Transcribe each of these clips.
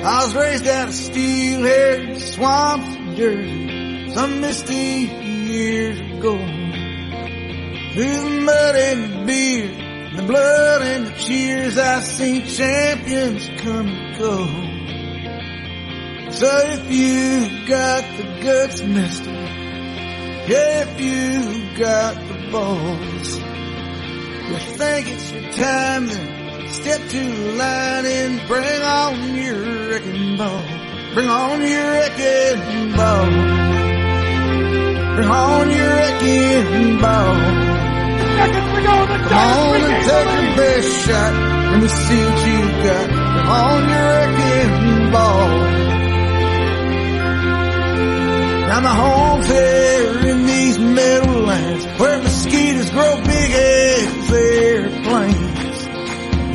I was raised out of steelhead swamps in Jersey some misty years ago. Through the mud and the beer, the blood and the cheers, I seen champions come and go. So if you've got the guts, mister, if you've got the balls, you think it's your time then Step to the line and bring on your wrecking ball. Bring on your wrecking ball. Bring on your wrecking ball. Come on and take your best shot. Let me see what you got. Bring on your wrecking ball. Now my home's here in these meadowlands where mosquitoes grow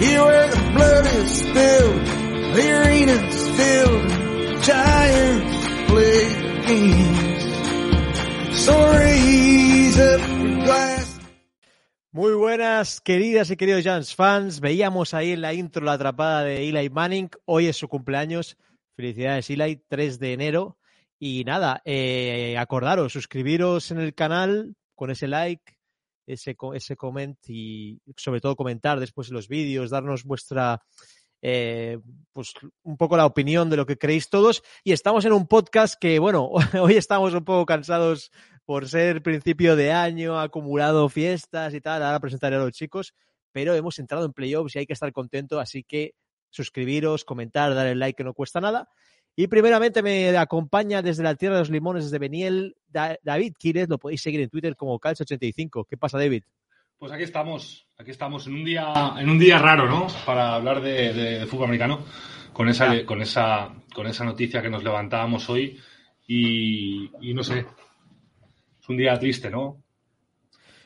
Here where the blood is the. Muy buenas, queridas y queridos Giants fans. Veíamos ahí en la intro la atrapada de Eli Manning. Hoy es su cumpleaños. Felicidades, Eli, 3 de enero. Y nada, eh, acordaros, suscribiros en el canal con ese like, ese, ese comment y sobre todo comentar después los vídeos, darnos vuestra, eh, pues un poco la opinión de lo que creéis todos. Y estamos en un podcast que, bueno, hoy estamos un poco cansados por ser principio de año, acumulado fiestas y tal. Ahora presentaré a los chicos, pero hemos entrado en playoffs y hay que estar contento, así que suscribiros, comentar, dar el like que no cuesta nada. Y primeramente me acompaña desde la Tierra de los Limones, desde Beniel, David Quírez. Lo podéis seguir en Twitter como Calcio85. ¿Qué pasa, David? Pues aquí estamos, aquí estamos en un día, en un día raro, ¿no? Para hablar de, fútbol americano, con esa, con esa, con esa noticia que nos levantábamos hoy y, no sé, es un día triste, ¿no?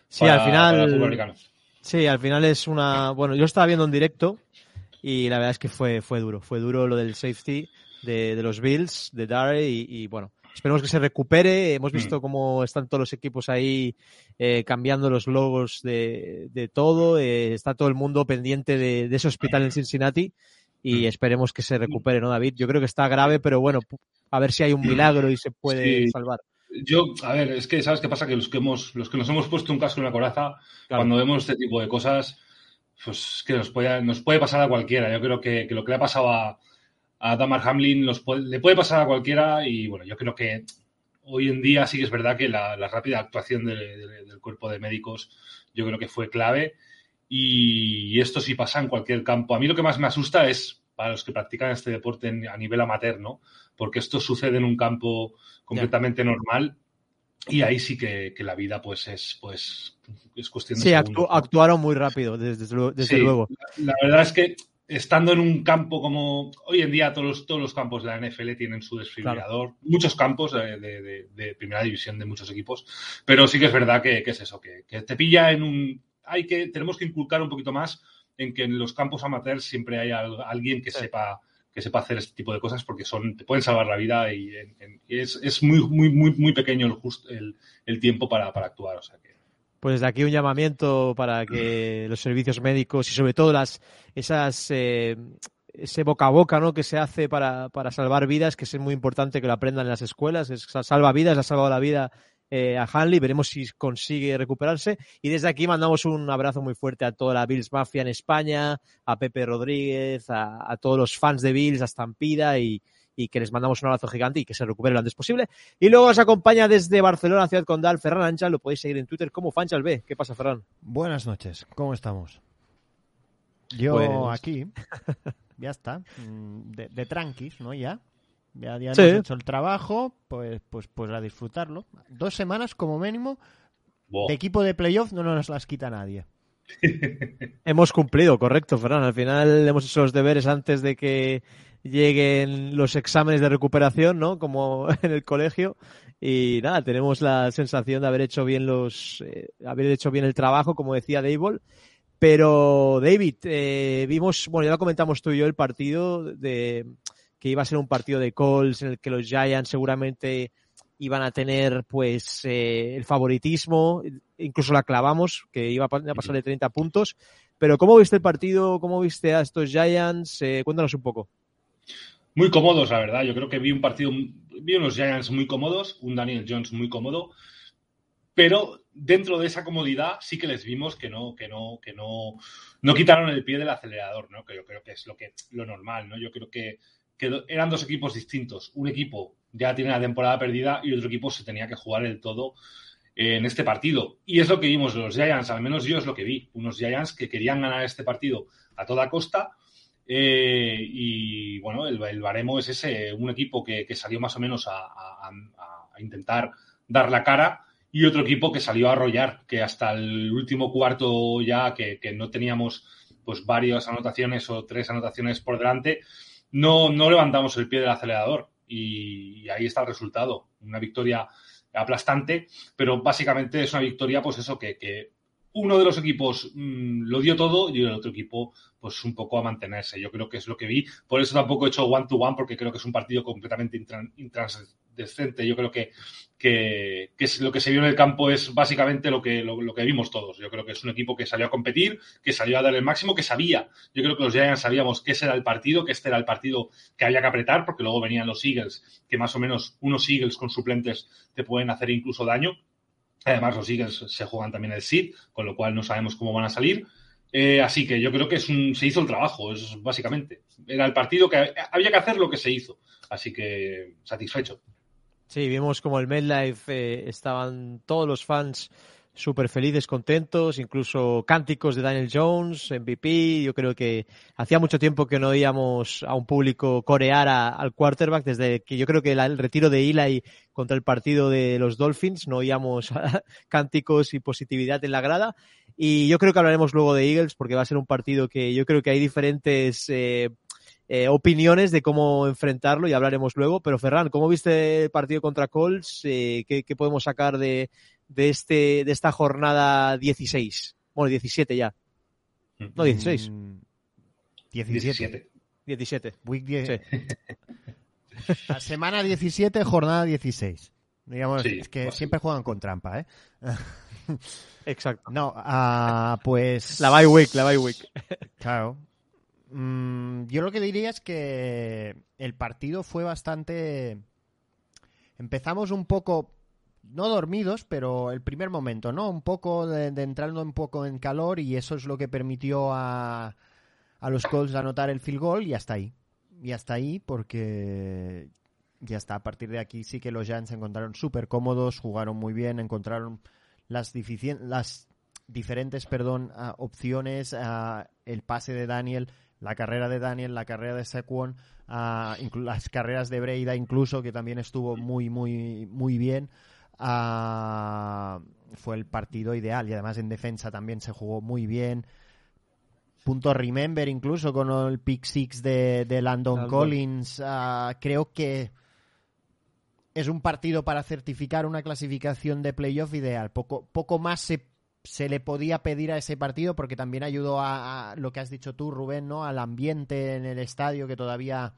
Sí, al final. Sí, al final es una. Bueno, yo estaba viendo en directo y la verdad es que fue, fue duro. Fue duro lo del safety de, los Bills, de Dare, y, bueno, esperemos que se recupere. Hemos visto mm. cómo están todos los equipos ahí eh, cambiando los logos de, todo. Eh, está todo el mundo pendiente de, ese hospital en Cincinnati y mm. esperemos que se recupere, ¿no, David? Yo creo que está grave, pero bueno, a ver si hay un milagro y se puede salvar. Yo, a ver, es que sabes qué pasa que los que hemos, los que nos hemos puesto un casco en la coraza, cuando vemos este tipo de cosas, pues que nos puede, nos puede pasar a cualquiera. Yo creo que lo que le ha pasado a, a Damar Hamlin le puede pasar a cualquiera y bueno, yo creo que hoy en día sí que es verdad que la, rápida actuación del cuerpo de médicos yo creo que fue clave y esto sí pasa en cualquier campo. A mí lo que más me asusta es para los que practican este deporte a nivel amateur, ¿no? Porque esto sucede en un campo completamente normal y ahí sí que, la vida pues es pues es cuestión de sí actuaron muy rápido desde, luego la, verdad es que estando en un campo como hoy en día todos los, todos los campos de la NFL tienen su desfibrilador, muchos campos de, primera división de muchos equipos, pero sí que es verdad que, es eso, que, te pilla en un... Hay que, tenemos que inculcar un poquito más en que en los campos amateurs siempre hay alguien que sepa que sepa hacer este tipo de cosas porque son te pueden salvar la vida y, es, muy muy muy muy pequeño el, el, el tiempo para, para actuar. O sea que pues desde aquí un llamamiento para que los servicios médicos y sobre todo las esas eh, ese boca a boca ¿no? que se hace para, para, salvar vidas, que es muy importante que lo aprendan en las escuelas, es, salva vidas, ha salvado la vida eh, a Hanley, veremos si consigue recuperarse. Y desde aquí mandamos un abrazo muy fuerte a toda la Bills Mafia en España, a Pepe Rodríguez, a, a todos los fans de Bills, a Stampida y, y que les mandamos un abrazo gigante y que se recupere lo antes posible. Y luego os acompaña desde Barcelona, Ciudad Condal, Ferran Ancha, lo podéis seguir en Twitter como Fanchal B. ¿Qué pasa, Ferran? Buenas noches, ¿cómo estamos? Yo pues- aquí, ya está, mm, de, tranquis, ¿no? Ya, ya, ya hemos hecho el trabajo, pues, pues, pues a disfrutarlo. Dos semanas como mínimo, de equipo de playoff no nos las quita nadie. hemos cumplido, correcto, Fran. Al final hemos hecho los deberes antes de que lleguen los exámenes de recuperación, ¿no? Como en el colegio. Y nada, tenemos la sensación de haber hecho bien los, eh, haber hecho bien el trabajo, como decía Dable. Pero, David, eh, vimos, bueno, ya lo comentamos tú y yo el partido de que iba a ser un partido de calls en el que los Giants seguramente iban a tener pues eh, el favoritismo, incluso la clavamos, que iba a pasar de 30 puntos. Pero ¿cómo viste el partido? ¿Cómo viste a estos Giants? Eh, cuéntanos un poco. Muy cómodos, la verdad. Yo creo que vi un partido, vi unos Giants muy cómodos, un Daniel Jones muy cómodo, pero dentro de esa comodidad sí que les vimos que no, que no, que no, no quitaron el pie del acelerador, ¿no? Que yo creo que es lo que, lo normal, ¿no? Yo creo que, eran dos equipos distintos. Un equipo ya tiene la temporada perdida y otro equipo se tenía que jugar el todo en este partido. Y es lo que vimos los Giants, al menos yo es lo que vi. Unos Giants que querían ganar este partido a toda costa. Eh, y bueno, el, baremo es ese, un equipo que, salió más o menos a, intentar dar la cara y otro equipo que salió a arrollar, que hasta el último cuarto ya que, no teníamos pues varias anotaciones o tres anotaciones por delante, no, no levantamos el pie del acelerador y, ahí está el resultado. Una victoria aplastante, pero básicamente es una victoria, pues eso, que, uno de los equipos mm, lo dio todo y el otro equipo, pues un poco a mantenerse. Yo creo que es lo que vi. Por eso tampoco he hecho one-to-one, porque creo que es un partido completamente decente. Yo creo que, que, es lo que se vio en el campo es básicamente lo que, lo, que vimos todos. Yo creo que es un equipo que salió a competir, que salió a dar el máximo, que sabía. Yo creo que los Giants sabíamos que ese era el partido, que este era el partido que había que apretar, porque luego venían los Eagles, que más o menos unos Eagles con suplentes te pueden hacer incluso daño. Además, los Eagles se juegan también el SID, con lo cual no sabemos cómo van a salir. Eh, así que yo creo que es un, se hizo el trabajo, es básicamente. Era el partido que había que hacer lo que se hizo. Así que satisfecho. Sí, vimos como el MedLife eh, estaban todos los fans súper felices, contentos, incluso cánticos de Daniel Jones, MVP. Yo creo que hacía mucho tiempo que no oíamos a un público corear al quarterback, desde que yo creo que el retiro de Eli contra el partido de los Dolphins, no oíamos cánticos y positividad en la grada. Y yo creo que hablaremos luego de Eagles, porque va a ser un partido que yo creo que hay diferentes eh, eh, opiniones de cómo enfrentarlo y hablaremos luego. Pero Ferran, ¿cómo viste el partido contra Colts? Eh, ¿qué, podemos sacar de, de, este, de esta jornada 16? Bueno, 17 ya. No, 16. 17. 17. Week 10. La semana 17, jornada 16. Digamos, es que siempre juegan con trampa, ¿eh? Exacto. No, uh, pues... La bye week, la bye week. Claro. Mm, yo lo que diría es que el partido fue bastante... Empezamos un poco, no dormidos, pero el primer momento, ¿no? Un poco de, entrando un poco en calor y eso es lo que permitió a, a los Colts anotar el field goal y hasta ahí. Y hasta ahí porque ya está, a partir de aquí sí que los Giants se encontraron súper cómodos, jugaron muy bien, encontraron las, las diferentes perdón, opciones, el pase de Daniel la carrera de Daniel, la carrera de Saquon, uh, las carreras de Breida incluso, que también estuvo muy, muy, muy bien. Uh, fue el partido ideal y además en defensa también se jugó muy bien. Punto remember incluso con el pick six de, de Landon Collins. Uh, creo que es un partido para certificar una clasificación de playoff ideal. Poco, poco más se se le podía pedir a ese partido porque también ayudó a, lo que has dicho tú, Rubén, ¿no? Al ambiente en el estadio que todavía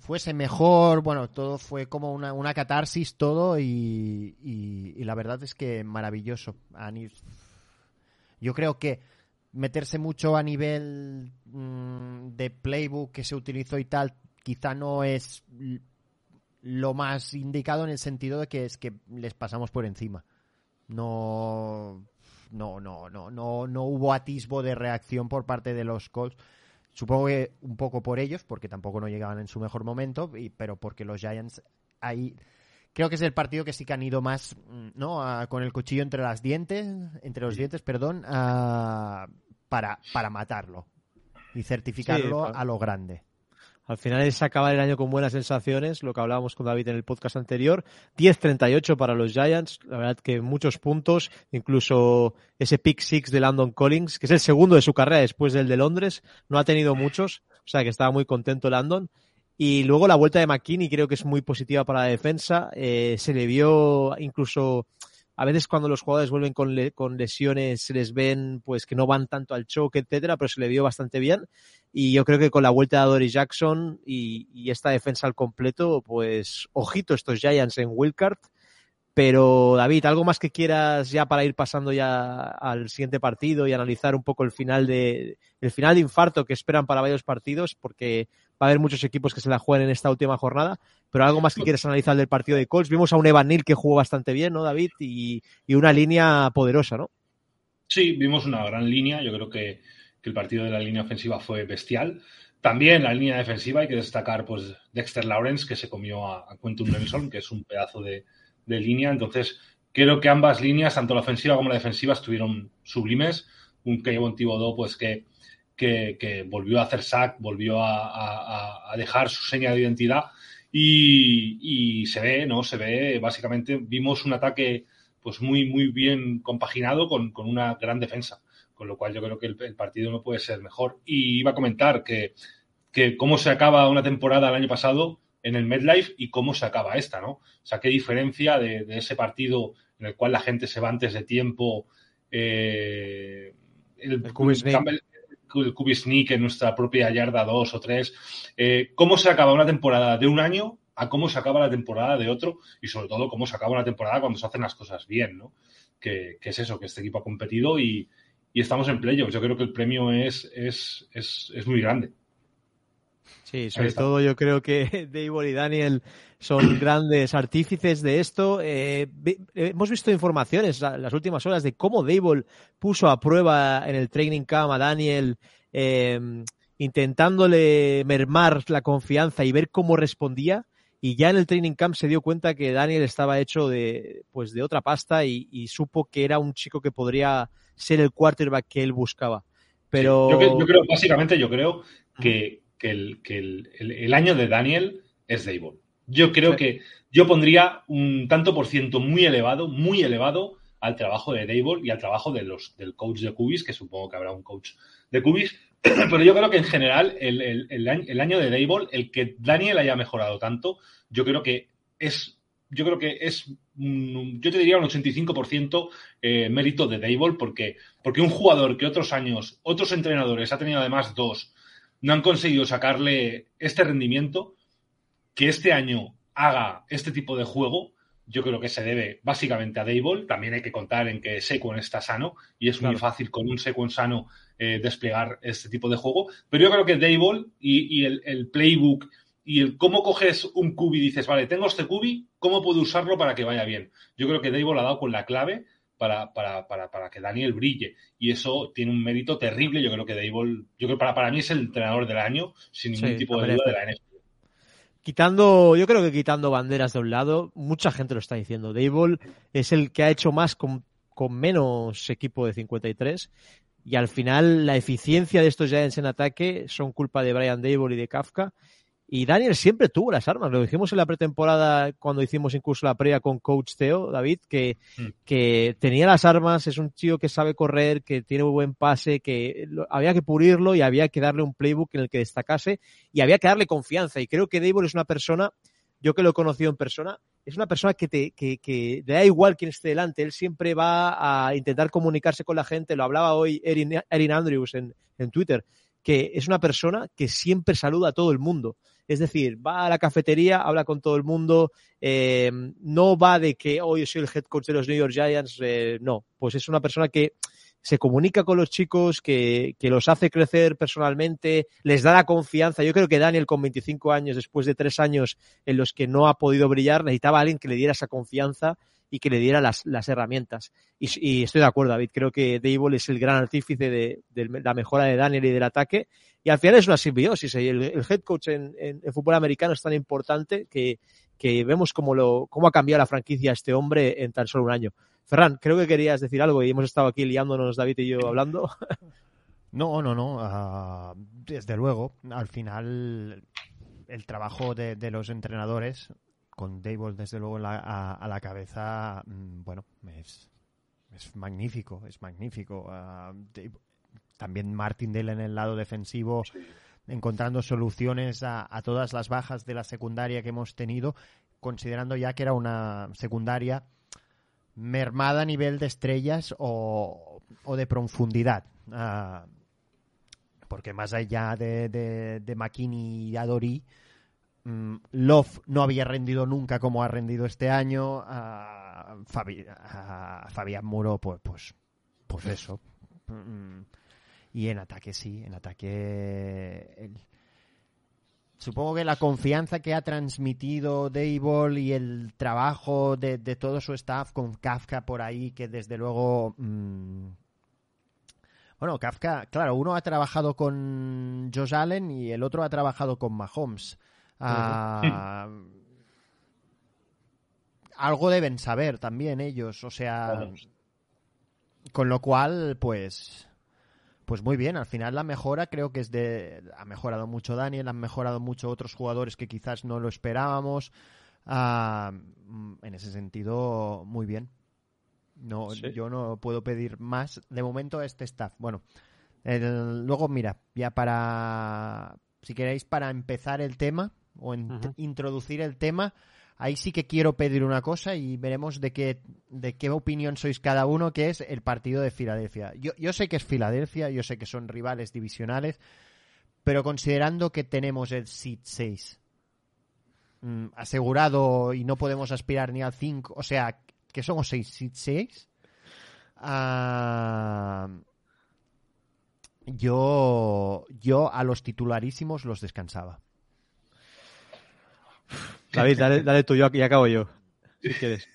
fuese mejor. Bueno, todo fue como una, una catarsis todo y, y, la verdad es que maravilloso. Yo creo que meterse mucho a nivel mm, de playbook que se utilizó y tal, quizá no es lo más indicado en el sentido de que es que les pasamos por encima. No, no, no, no, no, no hubo atisbo de reacción por parte de los Colts. Supongo que un poco por ellos, porque tampoco no llegaban en su mejor momento, pero porque los Giants ahí creo que es el partido que sí que han ido más, mm, ¿no? con el cuchillo entre las dientes, entre los dientes, perdón, para, para matarlo y certificarlo a lo grande. Al final es acabar el año con buenas sensaciones, lo que hablábamos con David en el podcast anterior. 10-38 para los Giants, la verdad que muchos puntos, incluso ese pick six de Landon Collins, que es el segundo de su carrera después del de Londres, no ha tenido muchos, o sea que estaba muy contento Landon. Y luego la vuelta de McKinney creo que es muy positiva para la defensa. Eh, se le vio incluso a veces cuando los jugadores vuelven con, con, lesiones se les ven pues que no van tanto al choque, etcétera, pero se le vio bastante bien. Y yo creo que con la vuelta de Dory Jackson y, y, esta defensa al completo, pues ojito estos Giants en Wildcard. Pero David, ¿algo más que quieras ya para ir pasando ya al siguiente partido y analizar un poco el final de el final de infarto que esperan para varios partidos? Porque va a haber muchos equipos que se la jueguen en esta última jornada. Pero algo más que quieres analizar del partido de Colts. Vimos a un Evan Neal que jugó bastante bien, ¿no, David? Y, una línea poderosa, ¿no? Sí, vimos una gran línea. Yo creo que, el partido de la línea ofensiva fue bestial. También la línea defensiva hay que destacar pues Dexter Lawrence que se comió a, a Quentin Nelson, que es un pedazo de, de línea. Entonces, creo que ambas líneas, tanto la ofensiva como la defensiva, estuvieron sublimes. Un Kevin Thibodeau, pues que, que, que, volvió a hacer sack, volvió a, a, a, dejar su seña de identidad y, y, se ve, ¿no? Se ve, básicamente, vimos un ataque pues muy, muy bien compaginado con, con una gran defensa. Con lo cual yo creo que el, el, partido no puede ser mejor. Y iba a comentar que, que cómo se acaba una temporada el año pasado en el MedLife y cómo se acaba esta, ¿no? O sea, qué diferencia de, de ese partido en el cual la gente se va antes de tiempo. Eh, el, el Kubisnik en nuestra propia yarda 2 o 3. Eh, cómo se acaba una temporada de un año a cómo se acaba la temporada de otro y sobre todo cómo se acaba una temporada cuando se hacen las cosas bien, ¿no? Que, que es eso, que este equipo ha competido y, y estamos en playoffs. Yo creo que el premio es, es, es, es muy grande. Sí, sobre todo yo creo que Dave y Daniel son grandes artífices de esto. Eh, hemos visto informaciones en las últimas horas de cómo Dable puso a prueba en el training camp a Daniel, eh, intentándole mermar la confianza y ver cómo respondía. Y ya en el training camp se dio cuenta que Daniel estaba hecho de, pues, de otra pasta y, y supo que era un chico que podría ser el quarterback que él buscaba. Pero... Sí, yo, yo, creo, básicamente, yo creo que, que, el, que el, el, el, año de Daniel es Dable. Yo creo sí. que yo pondría un tanto por ciento muy elevado, muy elevado al trabajo de Dable y al trabajo de los, del coach de Cubis, que supongo que habrá un coach de Cubis, pero yo creo que en general el, el, el, año de Dable, el que Daniel haya mejorado tanto, yo creo que es, yo creo que es, yo te diría un 85% eh, mérito de Dable, porque, porque un jugador que otros años, otros entrenadores, ha tenido además dos, no han conseguido sacarle este rendimiento, que este año haga este tipo de juego, yo creo que se debe básicamente a Dable. También hay que contar en que Sequon está sano y es claro. muy fácil con un Sequon sano eh, desplegar este tipo de juego. Pero yo creo que Dable y, y el, el, playbook y el cómo coges un cubi y dices, vale, tengo este cubi, ¿cómo puedo usarlo para que vaya bien? Yo creo que Dable ha dado con la clave para, para, para, para, que Daniel brille. Y eso tiene un mérito terrible. Yo creo que Dable, yo creo que para, para mí es el entrenador del año, sin ningún sí, tipo de duda de la NFL quitando, yo creo que quitando banderas de un lado, mucha gente lo está diciendo. Dable es el que ha hecho más con, menos equipo de 53 y al final la eficiencia de estos Giants en ataque son culpa de Brian Dable y de Kafka. Y Daniel siempre tuvo las armas, lo dijimos en la pretemporada cuando hicimos incluso la previa con Coach Teo, David, que, mm. que tenía las armas, es un tío que sabe correr, que tiene muy buen pase, que había que pulirlo y había que darle un playbook en el que destacase y había que darle confianza. Y creo que Dable es una persona, yo que lo he conocido en persona, es una persona que te que, que le da igual quién esté delante, él siempre va a intentar comunicarse con la gente, lo hablaba hoy Erin, Erin Andrews en, en Twitter, que es una persona que siempre saluda a todo el mundo. Es decir, va a la cafetería, habla con todo el mundo, eh, no va de que hoy oh, soy el head coach de los New York Giants, eh, no, pues es una persona que se comunica con los chicos, que, que, los hace crecer personalmente, les da la confianza. Yo creo que Daniel con 25 años, después de tres años en los que no ha podido brillar, necesitaba a alguien que le diera esa confianza y que le diera las, las herramientas. Y, y, estoy de acuerdo, David. Creo que Dable es el gran artífice de, de, la mejora de Daniel y del ataque. Y al final es una simbiosis. El, el head coach en, en, fútbol americano es tan importante que, que vemos cómo, lo, cómo ha cambiado la franquicia este hombre en tan solo un año. Ferran, creo que querías decir algo y hemos estado aquí liándonos, David y yo, hablando. No, no, no. Uh, desde luego, al final el trabajo de, los entrenadores, con Dable desde luego a, la cabeza, mm, bueno, es, es magnífico, es magnífico. Ah, también Martin Dale en el lado defensivo, encontrando soluciones a, todas las bajas de la secundaria que hemos tenido, considerando ya que era una secundaria mermada a nivel de estrellas o, de profundidad. Ah, porque más allá de, de, de McKinney y Adori, Love no había rendido nunca como ha rendido este año. A, Fabián Muro, pues, pues, pues eso. Mm, y en ataque sí, en ataque... Supongo que la confianza que ha transmitido Dable y el trabajo de, todo su staff con Kafka por ahí, que desde luego... Mm, bueno, Kafka, claro, uno ha trabajado con Josh Allen y el otro ha trabajado con Mahomes. Ah, algo deben saber también ellos, o sea... Con lo cual, pues pues muy bien, al final la mejora creo que es de... Ha mejorado mucho Daniel, han mejorado mucho otros jugadores que quizás no lo esperábamos. Ah, mm, en ese sentido, muy bien. No, Yo no puedo pedir más de momento a este staff. Bueno, luego mira, ya para... Si queréis para empezar el tema o introducir el tema, ahí sí que quiero pedir una cosa y veremos de qué, de qué opinión sois cada uno, que es el partido de Filadelfia. Yo, yo sé que es Filadelfia, yo sé que son rivales divisionales, pero considerando que tenemos el seed 6 mm, asegurado y no podemos aspirar ni al 5, o sea, que somos 6 seed 6, ah, yo, yo a los titularísimos los descansaba. David, dale, dale tú, yo y acabo yo. Si quieres.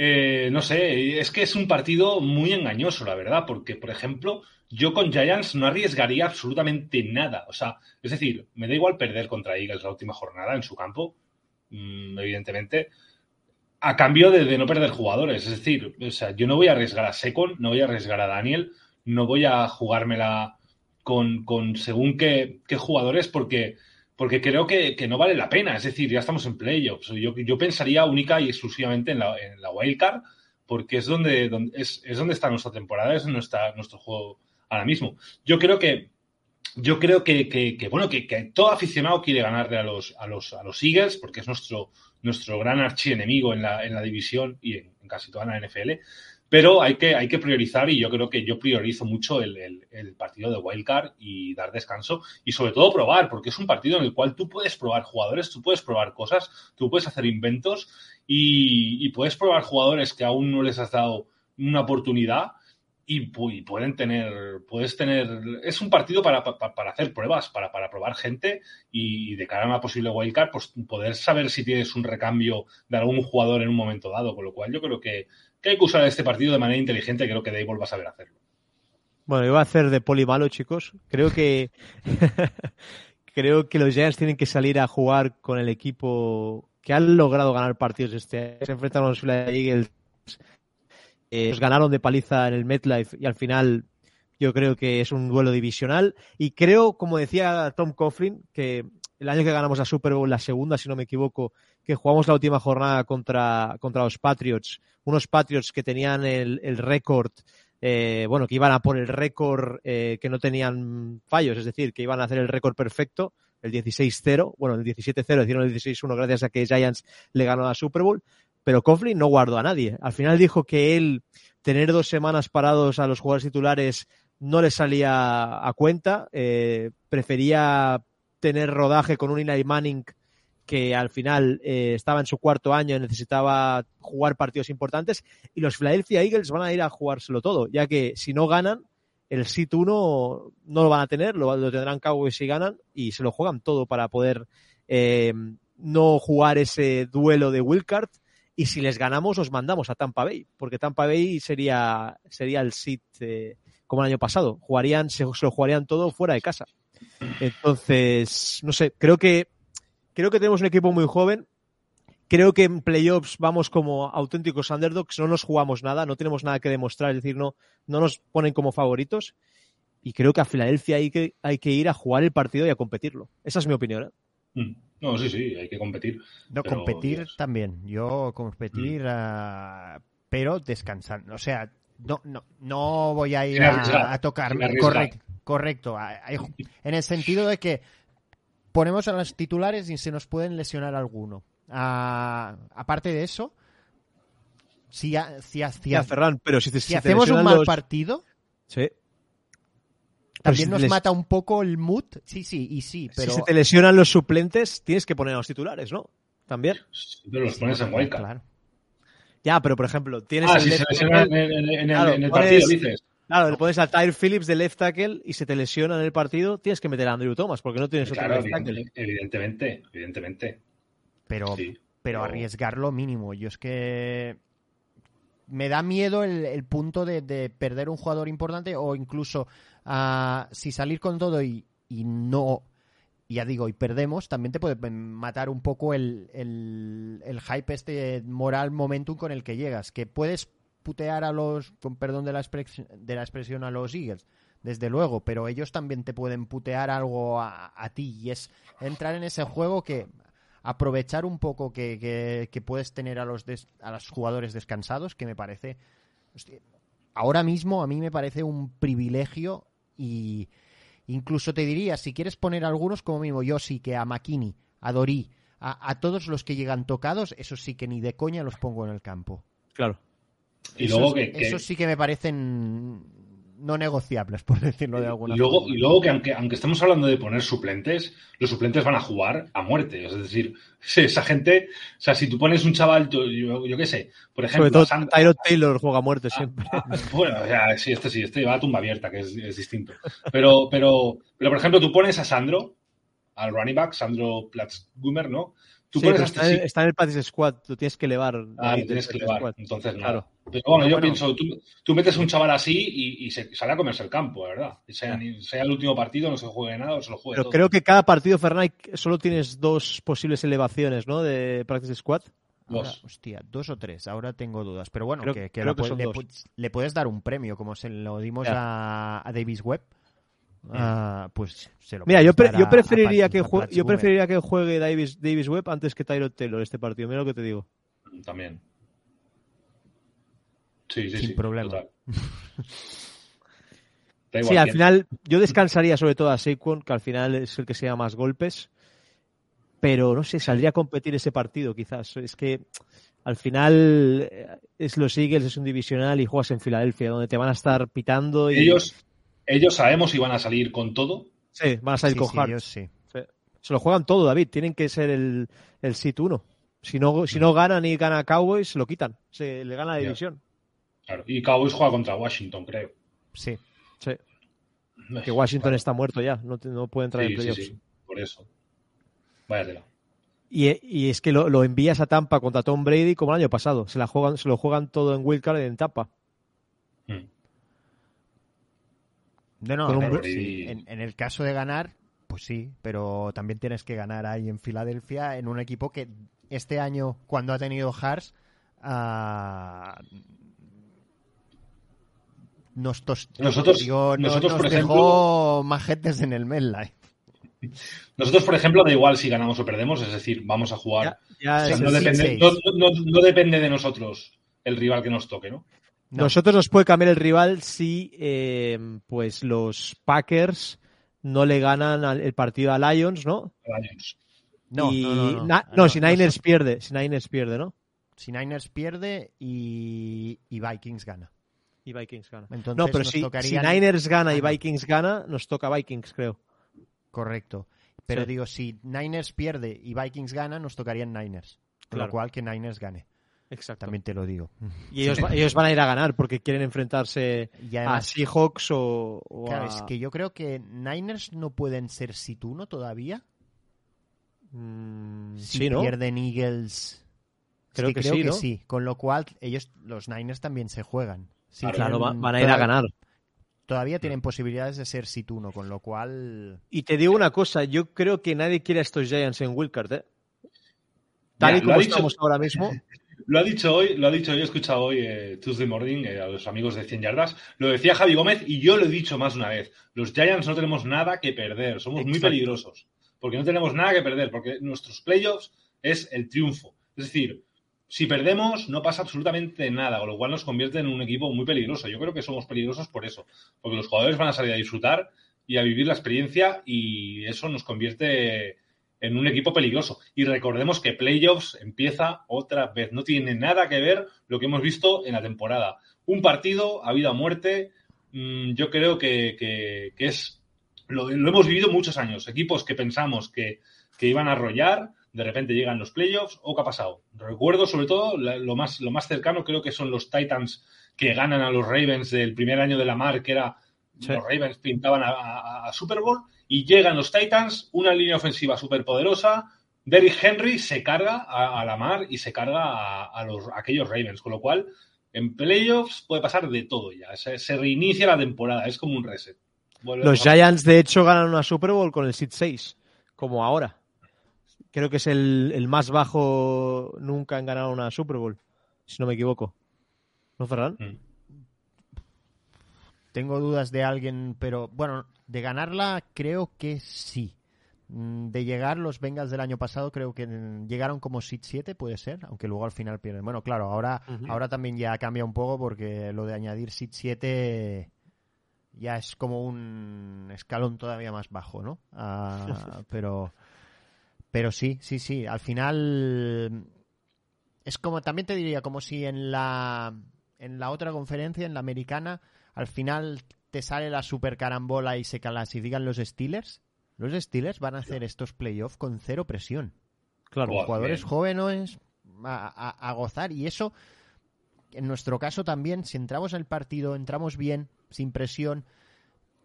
Eh, no sé, es que es un partido muy engañoso, la verdad, porque, por ejemplo, yo con Giants no arriesgaría absolutamente nada. O sea, es decir, me da igual perder contra Eagles la última jornada en su campo, mm, evidentemente, a cambio de, no perder jugadores. Es decir, o sea, yo no voy a arriesgar a Secon, no voy a arriesgar a Daniel, no voy a jugármela con, con según qué, qué jugadores, porque porque creo que, no vale la pena. Es decir, ya estamos en playoffs. Yo, yo pensaría única y exclusivamente en la, en la wildcard, porque es donde, es, donde está nuestra temporada, es nuestro juego ahora mismo. Yo creo que yo creo que, bueno, que, todo aficionado quiere ganarle a los, a los, a los Eagles, porque es nuestro, nuestro gran archienemigo en la, en la división y en casi toda la NFL. Pero hay que, hay que priorizar y yo creo que yo priorizo mucho el, partido de Wildcard y dar descanso y sobre todo probar, porque es un partido en el cual tú puedes probar jugadores, tú puedes probar cosas, tú puedes hacer inventos y, puedes probar jugadores que aún no les has dado una oportunidad y, pueden tener, puedes tener, es un partido para, para, hacer pruebas, para, para, probar gente y, de cara a una posible wildcard, pues poder saber si tienes un recambio de algún jugador en un momento dado, con lo cual yo creo que que hay que usar este partido de manera inteligente, creo que Dable va a saber hacerlo. Bueno, iba a hacer de poli malo, chicos. Creo que creo que los Giants tienen que salir a jugar con el equipo que han logrado ganar partidos este año. Se enfrentaron a los Eagles. Eh, ganaron de paliza en el MetLife y al final yo creo que es un duelo divisional. Y creo, como decía Tom Coughlin, que el año que ganamos la Super Bowl, la segunda, si no me equivoco, que jugamos la última jornada contra, contra los Patriots, unos Patriots que tenían el, el récord, eh, bueno, que iban a por el récord eh, que no tenían fallos, es decir, que iban a hacer el récord perfecto, el 16-0, bueno, el 17-0, hicieron el 16-1 gracias a que Giants le ganó la Super Bowl, pero Coughlin no guardó a nadie. Al final dijo que él, tener dos semanas parados a los jugadores titulares no le salía a cuenta, eh, prefería tener rodaje con un Eli Manning que al final eh, estaba en su cuarto año y necesitaba jugar partidos importantes. Y los Philadelphia Eagles van a ir a jugárselo todo, ya que si no ganan, el sit 1 no lo van a tener, lo, tendrán Cowboys si ganan y se lo juegan todo para poder eh, no jugar ese duelo de wildcard. Y si les ganamos, os mandamos a Tampa Bay, porque Tampa Bay sería, sería el sit eh, como el año pasado. Jugarían, se lo jugarían todo fuera de casa. Entonces, no sé, creo que Creo que tenemos un equipo muy joven. Creo que en playoffs vamos como auténticos underdogs, no nos jugamos nada, no tenemos nada que demostrar, es decir, no, no nos ponen como favoritos. y creo que a Filadelfia hay que, hay que ir a jugar el partido y a competirlo. Esa es mi opinión. ¿eh? Mm. No, sí, sí, hay que competir. No, pero, competir Dios. también. Yo competir, ah, pero descansar. O sea, no, no, no voy a ir a, a tocar. Correcto, correcto. Hay- hay- En el sentido de que ponemos a los titulares y se nos pueden lesionar alguno. Ah, aparte de eso, si, ha- si, ha- si Ya, ha- Ferran, pero si, te, hacemos un lesionan mal los- partido, Sí. también si nos les- mata un poco el mood. Sí, sí, y sí, pero. Si se te lesionan los suplentes, tienes que poner a los titulares, ¿no? También. Pero los pones en wildcard. Claro. Ya, pero por ejemplo, tienes Ah, el si se left lesiona tackle- en, en- en el- Claro, en el partido, dices. Claro, le pones a Tyre Phillips de left tackle y se te lesiona en el partido, tienes que meter a Andrew Thomas porque no tienes otro Claro, left tackle. evidente- evidentemente, evidentemente. Pero, Sí, pero arriesgar lo mínimo. Yo es que me da miedo el, el punto de, de perder un jugador importante o incluso ah, si salir con todo y, y no, ya digo, y perdemos, también te puede matar un poco el, el, el hype este moral momentum con el que llegas. Que puedes putear a los, con perdón de la, de la expresión, a los Eagles. Desde luego, pero ellos también te pueden putear algo a, a ti y es entrar en ese juego que aprovechar un poco que, que- puedes tener a los, des- a los jugadores descansados, que me parece... ahora mismo a mí me parece un privilegio y incluso te diría, si quieres poner algunos como mismo, yo sí que a Makini, a Dorí, a, a todos los que llegan tocados, eso sí que ni de coña los pongo en el campo. Claro. Y Esos- luego que, que- esos sí que me parecen no negociables, por decirlo de alguna y luego, forma. y luego que aunque, aunque estemos hablando de poner suplentes, los suplentes van a jugar a muerte. Es decir, esa gente, o sea, si tú pones un chaval, yo, yo, yo qué sé, por ejemplo, Sobre todo Tyrod Taylor juega a muerte siempre. Ah, bueno, o sea, sí, este sí, este va a tumba abierta, que es, es distinto. Pero, pero, pero, por ejemplo, tú pones a Sandro, al running back, Sandro Platzgumer, ¿no? Tú Sí, pones pero a este está, en- chico- está en el practice squad, lo tienes que elevar. Ah, lo tienes que elevar. squad. Entonces, nada. Claro. Pero bueno, yo Bueno. pienso, tú, tú metes un chaval así y, y se sale a comerse el campo, de verdad. Sea, el último partido, no se juegue nada o se lo juegue Pero todo. creo que cada partido, Fernández, solo tienes dos posibles elevaciones, ¿no? De practice squad. Ahora, Dos. hostia, dos o tres, ahora tengo dudas. Pero bueno, Creo- que, que creo la que le, puedes dar un premio, como se lo dimos a Davis Webb. Ah, pues se lo Mira, yo, pre- yo a- a preferiría que a jue- yo preferiría que juegue Davis, Davis Webb antes que Tyrod Taylor este partido. Mira lo que te digo. También. Sí, sí, Sin sí. problema. total. Sí, al final yo descansaría sobre todo a Saquon, que al final es el que se da más golpes. Pero no sé, saldría a competir ese partido quizás. Es que al final eh, es los Eagles, es un divisional y juegas en Filadelfia, donde te van a estar pitando y Ellos, ellos sabemos si van a salir con todo. sí, van a salir Sí, con sí, hard. ellos sí. Se lo juegan todo, David. Tienen que ser el, el sit 1. Si no, si no ganan y gana Cowboys, se lo quitan. Se le gana la división. Claro. Y Cowboys juega contra Washington, creo. Sí. Sí. Que Washington está muerto ya. No, no puede entrar en Sí, sí, playoffs. sí. Por eso. Vaya tela. Y, y es que lo, lo envías a Tampa contra Tom Brady como el año pasado. Se, la juegan, se lo juegan todo en Wildcard en Tampa. Mm. No, no, a ver, sí, en, en el caso de ganar, pues sí, pero también tienes que ganar ahí en Filadelfia en un equipo que este año, cuando ha tenido Hars, ah, nos, tos- Nosotros- digo, no- nosotros, nos por dejó majetes en el MetLife. Nosotros, por ejemplo, da igual si ganamos o perdemos, es decir, vamos a jugar. Ya, ya O sea, es- no, sí, depende, seis. no, no- no depende de nosotros el rival que nos toque, ¿no? No. Nosotros nos puede cambiar el rival si eh, pues los Packers no le ganan al- el partido a Lions, ¿no? Lions. No, Y no, no, no. na- no, no, si no Niners pierde, si Niners pierde, ¿no? Si Niners pierde y, y Vikings gana. Y Vikings gana. Entonces no, pero nos si, Niners gana y no. Vikings gana, nos toca Vikings, creo. Correcto. Pero Sí. digo, si Niners pierde y Vikings gana, nos tocarían Niners. Con Claro. lo cual que Niners gane. Exacto. También te lo digo. Y ellos, ellos van a ir a ganar porque quieren enfrentarse a Seahawks o, o claro, a... es que yo creo que Niners no pueden ser sit 1 todavía. Mm, Si sí, ¿no? pierden Eagles. Es Creo que creo sí, que ¿no? sí. Con lo cual, ellos, los Niners también se juegan. Sí, Claro, van a ir a ganar. Todavía tienen posibilidades de ser sit 1, con lo cual. Y te digo una cosa, yo creo que nadie quiere a estos Giants en Wildcard, ¿eh? Tal Ya, y como estamos ahora mismo. lo ha dicho hoy, lo ha dicho hoy, he escuchado hoy eh, Tuesday Morning eh, a los amigos de 100 yardas. Lo decía Javi Gómez y yo lo he dicho más una vez. Los Giants no tenemos nada que perder, somos muy peligrosos. Porque no tenemos nada que perder, porque nuestros playoffs es el triunfo. Es decir, si perdemos no pasa absolutamente nada, con lo cual nos convierte en un equipo muy peligroso. Yo creo que somos peligrosos por eso, porque los jugadores van a salir a disfrutar y a vivir la experiencia y eso nos convierte en un equipo peligroso. Y recordemos que playoffs empieza otra vez. No tiene nada que ver lo que hemos visto en la temporada. Un partido a vida o muerte, mm, yo creo que, es... Lo, hemos vivido muchos años. Equipos que pensamos que, iban a arrollar, de repente llegan los playoffs, o qué ha pasado. Recuerdo sobre todo lo más, lo más cercano, creo que son los Titans que ganan a los Ravens del primer año de la mar, que era los Ravens pintaban a Super Bowl y llegan los Titans, una línea ofensiva súper poderosa. Derrick Henry se carga a, la mar y se carga a, los, aquellos Ravens, con lo cual en playoffs puede pasar de todo ya. Se, reinicia la temporada, es como un reset. los Giants, de hecho, ganan una Super Bowl con el Seed 6, como ahora. Creo que es el, más bajo nunca en ganar una Super Bowl, si no me equivoco. ¿No, Ferran? Mm. Tengo dudas de alguien, pero bueno, de ganarla creo que sí. Mm, de llegar los Bengals del año pasado creo que llegaron como Seed 7, puede ser, aunque luego al final pierden. Bueno, claro, ahora, ahora también ya cambia un poco porque lo de añadir Seed 7 ya es como un escalón todavía más bajo, ¿no? Ah, pero, pero sí, sí, sí. Al final es como, también te diría, como si en la, en la otra conferencia, en la americana, al final te sale la super carambola y se clasifican los Steelers, los Steelers van a hacer estos playoffs con cero presión. Claro, jugadores jóvenes a, gozar. Y eso, en nuestro caso también, si entramos en el partido, entramos bien, sin presión,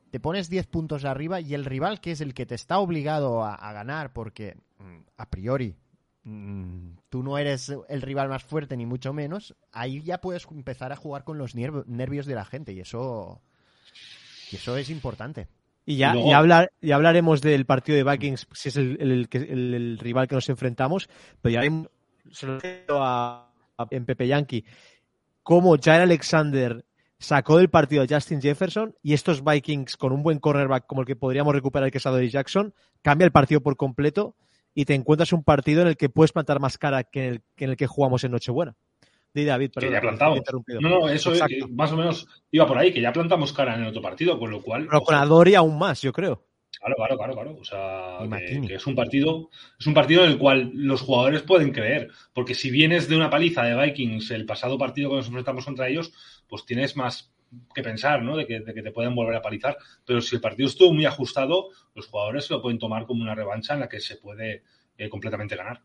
te pones 10 puntos arriba y el rival que es el que te está obligado a, ganar porque mm, a priori mm, tú no eres el rival más fuerte ni mucho menos, ahí ya puedes empezar a jugar con los nervios de la gente y eso, y eso es importante. Y ya, hablar, hablaremos del partido de Vikings, si es el, rival que nos enfrentamos, pero ya se lo a, a, en Pepe Yankee, cómo Jair Alexander sacó del partido a Justin Jefferson y estos Vikings con un buen cornerback como el que podríamos recuperar que es Adoree Jackson, cambia el partido por completo y te encuentras un partido en el que puedes plantar más cara que en el que, jugamos en Nochebuena. Di David, perdón. Que ya plantamos. No, no, eso es, más o menos iba por ahí, que ya plantamos cara en el otro partido, con lo cual. Pero con Adori aún más, yo creo. Claro, claro, claro, claro. O sea, que, es un partido, es un partido en el cual los jugadores pueden creer. Porque si vienes de una paliza de Vikings el pasado partido que nos enfrentamos contra ellos, pues tienes más que pensar, ¿no? De que, te pueden volver a palizar. Pero si el partido estuvo muy ajustado, los jugadores lo pueden tomar como una revancha en la que se puede eh, completamente ganar.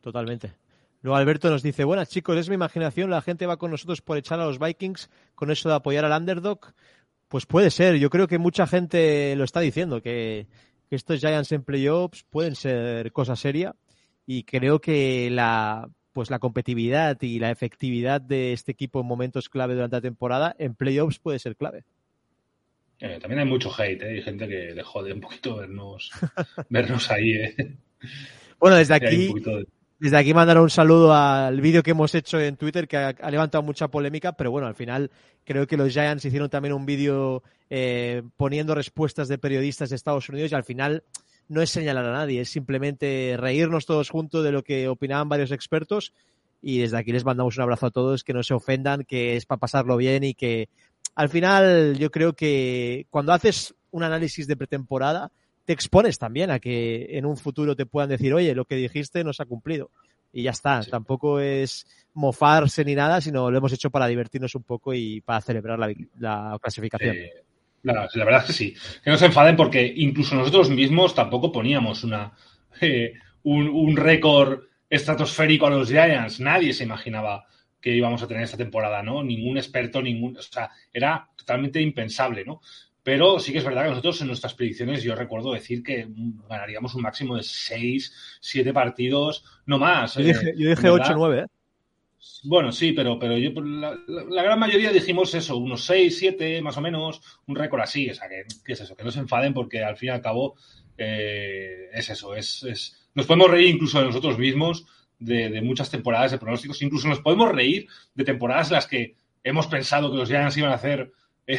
Totalmente. Luego Alberto nos dice, buenas chicos, es mi imaginación, la gente va con nosotros por echar a los Vikings con eso de apoyar al underdog. Pues puede ser, yo creo que mucha gente lo está diciendo, que, que estos Giants en playoffs pueden ser cosa seria y creo que la pues la competitividad y la efectividad de este equipo en momentos clave durante la temporada, en playoffs puede ser clave. Eh, también hay mucho hate, ¿eh? hay gente que le jode un poquito vernos, vernos ahí. ¿eh? Bueno, desde aquí, desde aquí mandar un saludo al vídeo que hemos hecho en Twitter que ha, levantado mucha polémica, pero bueno, al final creo que los Giants hicieron también un vídeo poniendo respuestas de periodistas de Estados Unidos y al final no es señalar a nadie, es simplemente reírnos todos juntos de lo que opinaban varios expertos y desde aquí les mandamos un abrazo a todos, que no se ofendan, que es para pasarlo bien y que al final yo creo que cuando haces un análisis de pretemporada te expones también a que en un futuro te puedan decir, oye, lo que dijiste no se ha cumplido. Y ya está, tampoco es mofarse ni nada, sino lo hemos hecho para divertirnos un poco y para celebrar la, clasificación. La, verdad es que sí. Que no se enfaden porque incluso nosotros mismos tampoco poníamos una, eh, un, récord estratosférico a los Giants. Nadie se imaginaba que íbamos a tener esta temporada, ¿no? Ningún experto, ningún. O sea, era totalmente impensable, ¿no? Pero sí que es verdad que nosotros en nuestras predicciones yo recuerdo decir que ganaríamos un máximo de 6, 7 partidos, no más. Yo dije, 8, 9, ¿eh? Bueno, sí, pero, pero yo, la, gran mayoría dijimos eso, unos 6, 7 más o menos, un récord así. O sea, que, ¿qué es eso? Que no se enfaden porque al fin y al cabo eh, es eso, es, es, nos podemos reír incluso de nosotros mismos de, de, muchas temporadas de pronósticos, incluso nos podemos reír de temporadas en las que hemos pensado que los Giants iban a hacer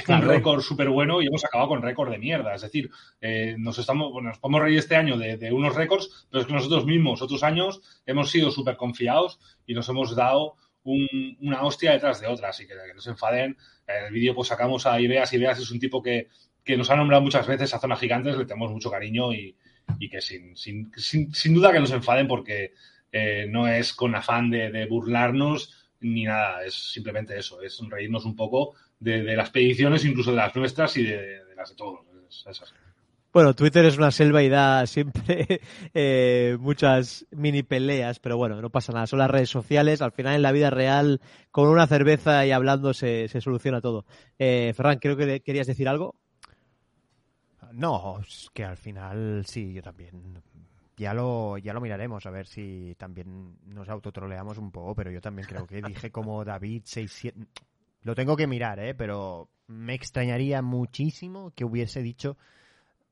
claro. un récord súper bueno y hemos acabado con récord de mierda. Es decir, eh, nos estamos, bueno, nos podemos reír este año de, de, unos récords, pero es que nosotros mismos, otros años, hemos sido súper confiados y nos hemos dado un, una hostia detrás de otra. Así que, que no se enfaden. En el vídeo pues sacamos a Ibeas. Ibeas es un tipo que, que nos ha nombrado muchas veces a zonas gigantes, le tenemos mucho cariño y, y que sin, sin, sin, sin, duda que nos enfaden porque eh, no es con afán de, de, burlarnos ni nada, es simplemente eso, es reírnos un poco de, de las peticiones, incluso de las nuestras y de, de las de todos. Es, es así. Bueno, Twitter es una selva y da siempre eh, muchas mini peleas, pero bueno, no pasa nada. Son las redes sociales. Al final, en la vida real, con una cerveza y hablando se, se soluciona todo. Eh, Ferran, creo que querías decir algo. No, es que al final sí, yo también. Ya lo, ya lo miraremos, a ver si también nos autotroleamos un poco, pero yo también creo que dije como David 6-7. Lo tengo que mirar, ¿eh? Pero me extrañaría muchísimo que hubiese dicho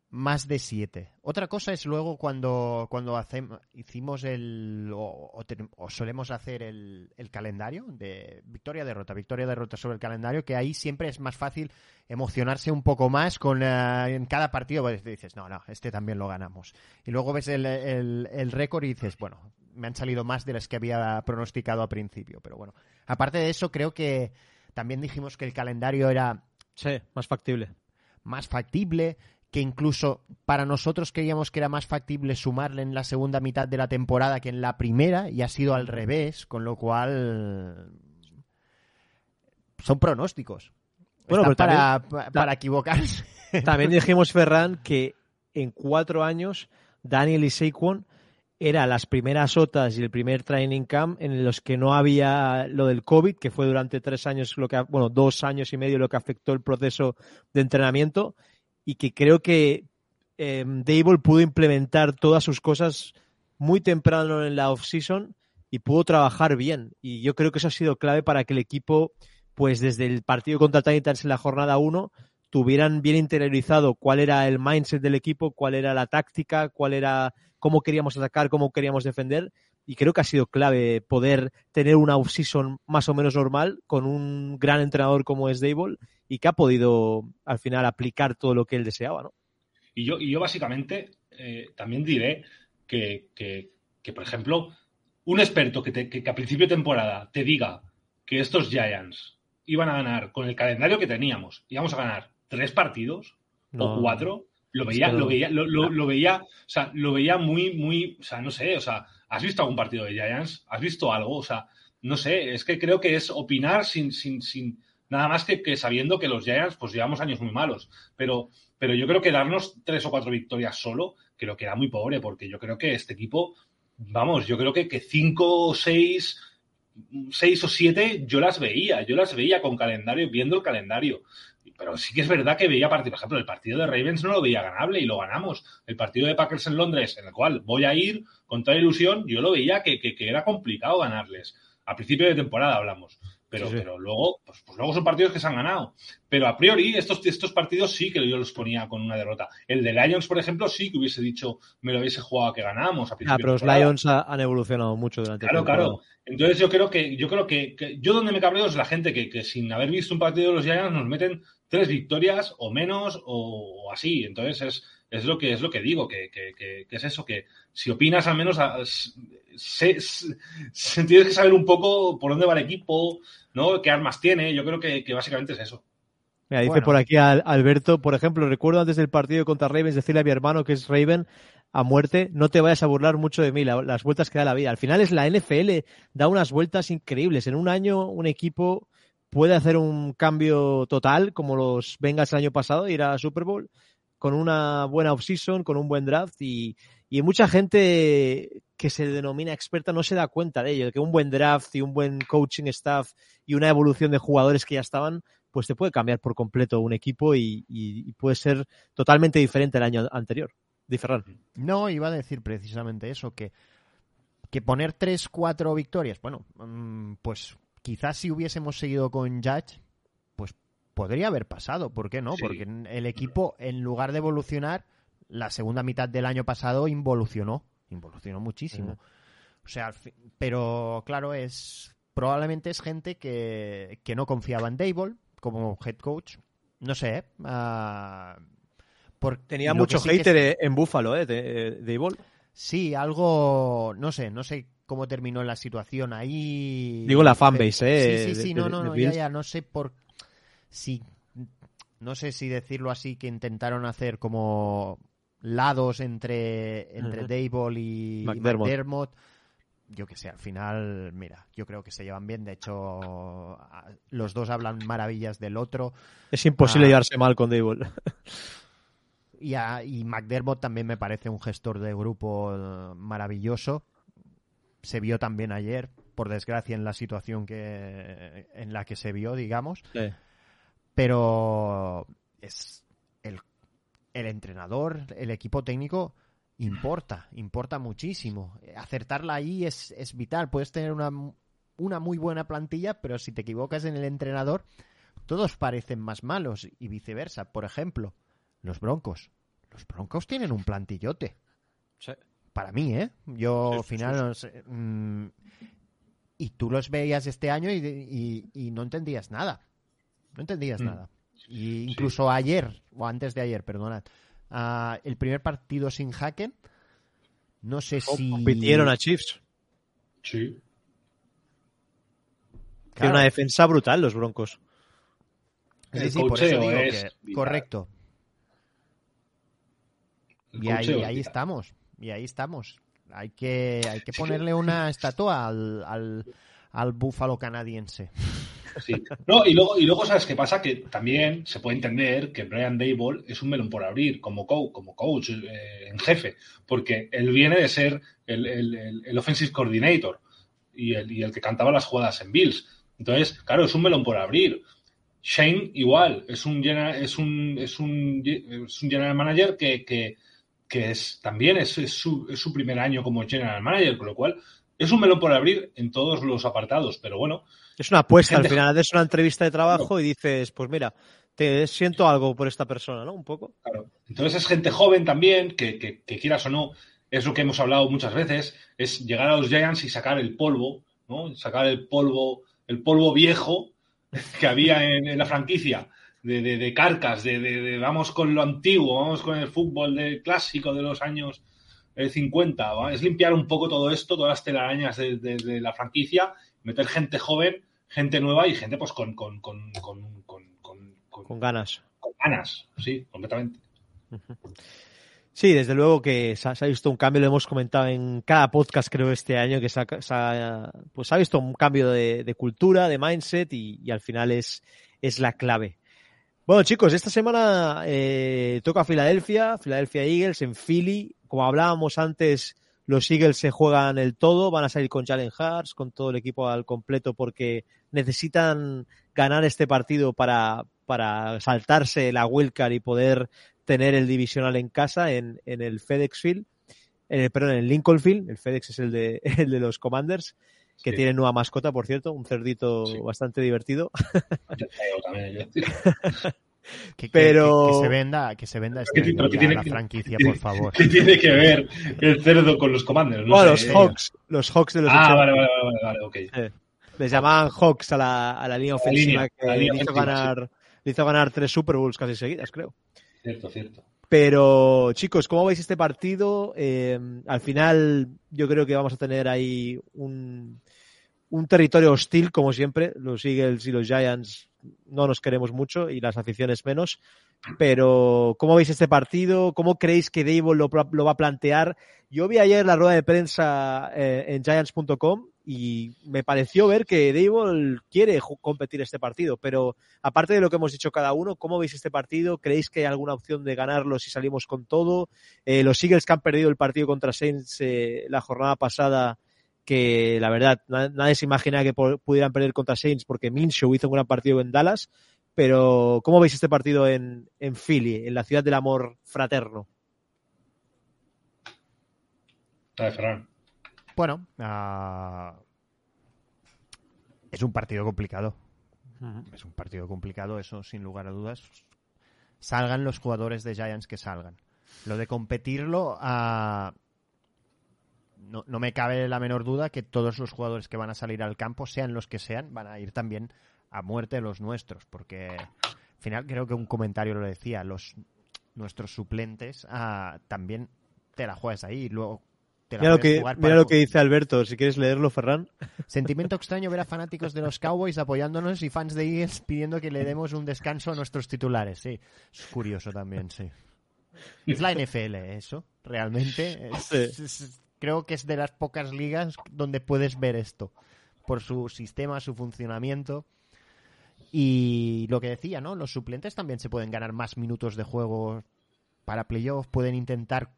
más de 7. Otra cosa es luego cuando, cuando hacemos, hicimos el, o, o, o solemos hacer el, el, calendario de victoria-derrota, victoria-derrota sobre el calendario, que ahí siempre es más fácil emocionarse un poco más con uh, en cada partido, pues dices, no, no, este también lo ganamos. Y luego ves el, el, el récord y dices, bueno, me han salido más de las que había pronosticado al principio, pero bueno. Aparte de eso, creo que también dijimos que el calendario era... Sí, más factible. Más factible, que incluso para nosotros creíamos que era más factible sumarle en la segunda mitad de la temporada que en la primera y ha sido al revés, con lo cual son pronósticos. Bueno, pero para, también, para equivocarse. También dijimos, Ferran, que en cuatro años Daniel y Saquon era las primeras OTAs y el primer training camp en los que no había lo del COVID, que fue durante tres años, lo que, bueno, dos años y medio lo que afectó el proceso de entrenamiento y que creo que eh, Dable pudo implementar todas sus cosas muy temprano en la off-season y pudo trabajar bien. Y yo creo que eso ha sido clave para que el equipo, pues desde el partido contra Titans en la jornada 1, tuvieran bien interiorizado cuál era el mindset del equipo, cuál era la táctica, cuál era cómo queríamos atacar, cómo queríamos defender. Y creo que ha sido clave poder tener una off-season más o menos normal con un gran entrenador como es Dable y que ha podido al final aplicar todo lo que él deseaba, ¿no? Y yo, y yo básicamente eh, también diré que, que, que, por ejemplo, un experto que, te, que, a principio de temporada te diga que estos Giants iban a ganar con el calendario que teníamos, íbamos a ganar tres partidos no. o cuatro, lo veía, lo veía, lo, lo, lo, veía, o sea, lo veía muy, muy, o sea, no sé, o sea, ¿has visto algún partido de Giants? ¿Has visto algo? O sea, no sé, es que creo que es opinar sin, sin, sin, Nada más que, que, sabiendo que los Giants, pues llevamos años muy malos. Pero, pero yo creo que darnos tres o cuatro victorias solo, creo que era muy pobre, porque yo creo que este equipo, vamos, yo creo que, que cinco o seis, seis o siete, yo las veía, yo las veía con calendario, viendo el calendario. Pero sí que es verdad que veía partido, por ejemplo, el partido de Ravens no lo veía ganable y lo ganamos. El partido de Packers en Londres, en el cual voy a ir con toda ilusión, yo lo veía que, que, que era complicado ganarles. A principio de temporada hablamos. Pero, sí, sí. pero luego, pues, pues, luego son partidos que se han ganado. Pero a priori, estos, estos partidos sí que yo los ponía con una derrota. El de Lions, por ejemplo, sí que hubiese dicho, me lo hubiese jugado a que ganábamos. A ah, pero los Lions ha, han evolucionado mucho durante Claro, claro. Entonces yo creo que, yo creo que, que, yo donde me cabreo es la gente que, que sin haber visto un partido de los Giants nos meten tres victorias o menos o, o así. Entonces es, es lo que es lo que digo, que, que, que, que es eso, que si opinas al menos a, se, se, se, tienes que saber un poco por dónde va el equipo, ¿no? ¿Qué armas tiene? Yo creo que, que básicamente es eso. Mira, dice bueno. por aquí Alberto, por ejemplo, recuerdo antes del partido contra Ravens decirle a mi hermano que es Raven a muerte, no te vayas a burlar mucho de mí, la, las vueltas que da la vida. Al final es la NFL, da unas vueltas increíbles. En un año un equipo puede hacer un cambio total, como los Bengals el año pasado, ir a Super Bowl, con una buena offseason, con un buen draft y, y mucha gente que se denomina experta no se da cuenta de ello, de que un buen draft y un buen coaching staff y una evolución de jugadores que ya estaban, pues te puede cambiar por completo un equipo y, y, puede ser totalmente diferente al año anterior. Di. No, iba a decir precisamente eso, que que poner tres, cuatro victorias, bueno, mm, pues quizás si hubiésemos seguido con Judge, pues podría haber pasado, ¿por qué no? Porque el equipo, en lugar de evolucionar, la segunda mitad del año pasado involucionó, involucionó muchísimo. O sea, pero claro, es probablemente es gente que, que no confiaba en Dable como head coach. No sé, ¿eh? Ah, Tenía mucho hater en Buffalo, ¿eh? De, Dable. Sí, algo, no sé, no sé cómo terminó la situación ahí. Digo la fanbase, ¿eh? Sí, sí, sí, no, no, no, ya, ya, no sé por si, no sé si decirlo así, que intentaron hacer como lados entre, entre Dable y McDermott yo que sé, al final, mira, yo creo que se llevan bien. De hecho, los dos hablan maravillas del otro. Es imposible ah, llevarse mal con Dable. Y, y McDermott también me parece un gestor de grupo eh, maravilloso. Se vio también ayer, por desgracia, en la situación que en la que se vio, digamos. Pero es el, el entrenador, el equipo técnico importa, importa muchísimo. Acertarla ahí es, es vital. Puedes tener una, una, muy buena plantilla, pero si te equivocas en el entrenador, todos parecen más malos y viceversa. Por ejemplo, los Broncos. Los Broncos tienen un plantillote. Para mí, ¿eh? Yo, al final, mm, y tú los veías este año y, y, no entendías nada. No entendías mm. nada. Y incluso ayer, o antes de ayer, perdonad, el primer partido sin Hacken. No sé si. Compitieron a Chiefs. Sí. Tiene una defensa brutal los Broncos. Sí, sí, por eso digo que, correcto. Y ahí, ahí estamos. Y ahí estamos. Hay que, hay que ponerle una estatua al, al, al búfalo canadiense. Sí. No, y luego, y luego, ¿sabes qué pasa? Que también se puede entender que Brian Dable es un melón por abrir como, coach, como coach eh, en jefe, porque él viene de ser el, el, offensive coordinator y el, y el que cantaba las jugadas en Bills. Entonces, claro, es un melón por abrir. Shane igual, es un general, es un, es un, es un general manager que, que, que es, también es, es, su, es, su, primer año como general manager, con lo cual es un melón por abrir en todos los apartados, pero bueno, es una apuesta al final, es una entrevista de trabajo y dices, pues mira, te siento algo por esta persona, ¿no? Un poco. Claro. Entonces es gente joven también, que, que, quieras o no, es lo que hemos hablado muchas veces, es llegar a los Giants y sacar el polvo, ¿no? Sacar el polvo, el polvo viejo que había en, la franquicia. De, de, carcas, de, de, vamos con lo antiguo, vamos con el fútbol de, clásico de los años 50. Es limpiar un poco todo esto, todas las telarañas de, la franquicia meter gente joven, gente nueva y gente pues con, con, con, con ganas. Con ganas, sí, completamente. Sí, desde luego que se ha, visto un cambio, lo hemos comentado en cada podcast creo este año, que se ha, pues ha visto un cambio de, cultura, de mindset y, al final es, es la clave. Bueno chicos, esta semana eh, toca Filadelfia, Filadelfia Eagles en Philly. Como hablábamos antes, los Eagles se juegan el todo, van a salir con Jalen Hurts, con todo el equipo al completo, porque necesitan ganar este partido para, para saltarse la wildcard y poder tener el divisional en casa en, en el FedEx Field, eh, perdón, en el Lincoln Field, el FedEx es el de, el de los Commanders, que tiene nueva mascota, por cierto, un cerdito bastante divertido. Que, pero que, se venda, que se venda este la franquicia, por favor. ¿Qué tiene que ver el cerdo con los commanders? No los Hawks, los Hawks de los Ah, vale, vale, vale, vale, ok. les llamaban Hawks a la, a la línea ofensiva que le, hizo ganar, hizo ganar tres Super Bowls casi seguidas, creo. Cierto, cierto. Pero, chicos, ¿cómo veis este partido? Eh, al final, yo creo que vamos a tener ahí un, un territorio hostil, como siempre. Los Eagles y los Giants no nos queremos mucho y las aficiones menos. Pero, ¿cómo veis este partido? ¿Cómo creéis que Dable lo, va a plantear? Yo vi ayer la rueda de prensa eh, en Giants.com y me pareció ver que Dable quiere competir este partido. Pero, aparte de lo que hemos dicho cada uno, ¿cómo veis este partido? ¿Creéis que hay alguna opción de ganarlo si salimos con todo? Eh, los Eagles que han perdido el partido contra Saints eh, la jornada pasada que la verdad nadie se imagina que pudieran perder contra Saints porque Minshew hizo un gran partido en Dallas, pero ¿cómo veis este partido en, en Philly, en la ciudad del amor fraterno? bueno, uh, es un partido complicado. Uh -huh. Es un partido complicado, eso sin lugar a dudas. Salgan los jugadores de Giants que salgan. Lo de competirlo, uh, no, no, me cabe la menor duda que todos los jugadores que van a salir al campo, sean los que sean, van a ir también a muerte los nuestros, porque al final creo que un comentario lo decía, los nuestros suplentes uh, también te la juegas ahí y luego te la mira lo que, mira lo que dice Alberto, si quieres leerlo, Ferran. Sentimiento extraño ver a fanáticos de los Cowboys apoyándonos y fans de Eagles pidiendo que le demos un descanso a nuestros titulares. Sí, es curioso también, sí. Es la NFL, eso, realmente. Es, sí. es, es, creo que es de las pocas ligas donde puedes ver esto, por su sistema, su funcionamiento. Y lo que decía, ¿no? Los suplentes también se pueden ganar más minutos de juego para playoffs, pueden intentar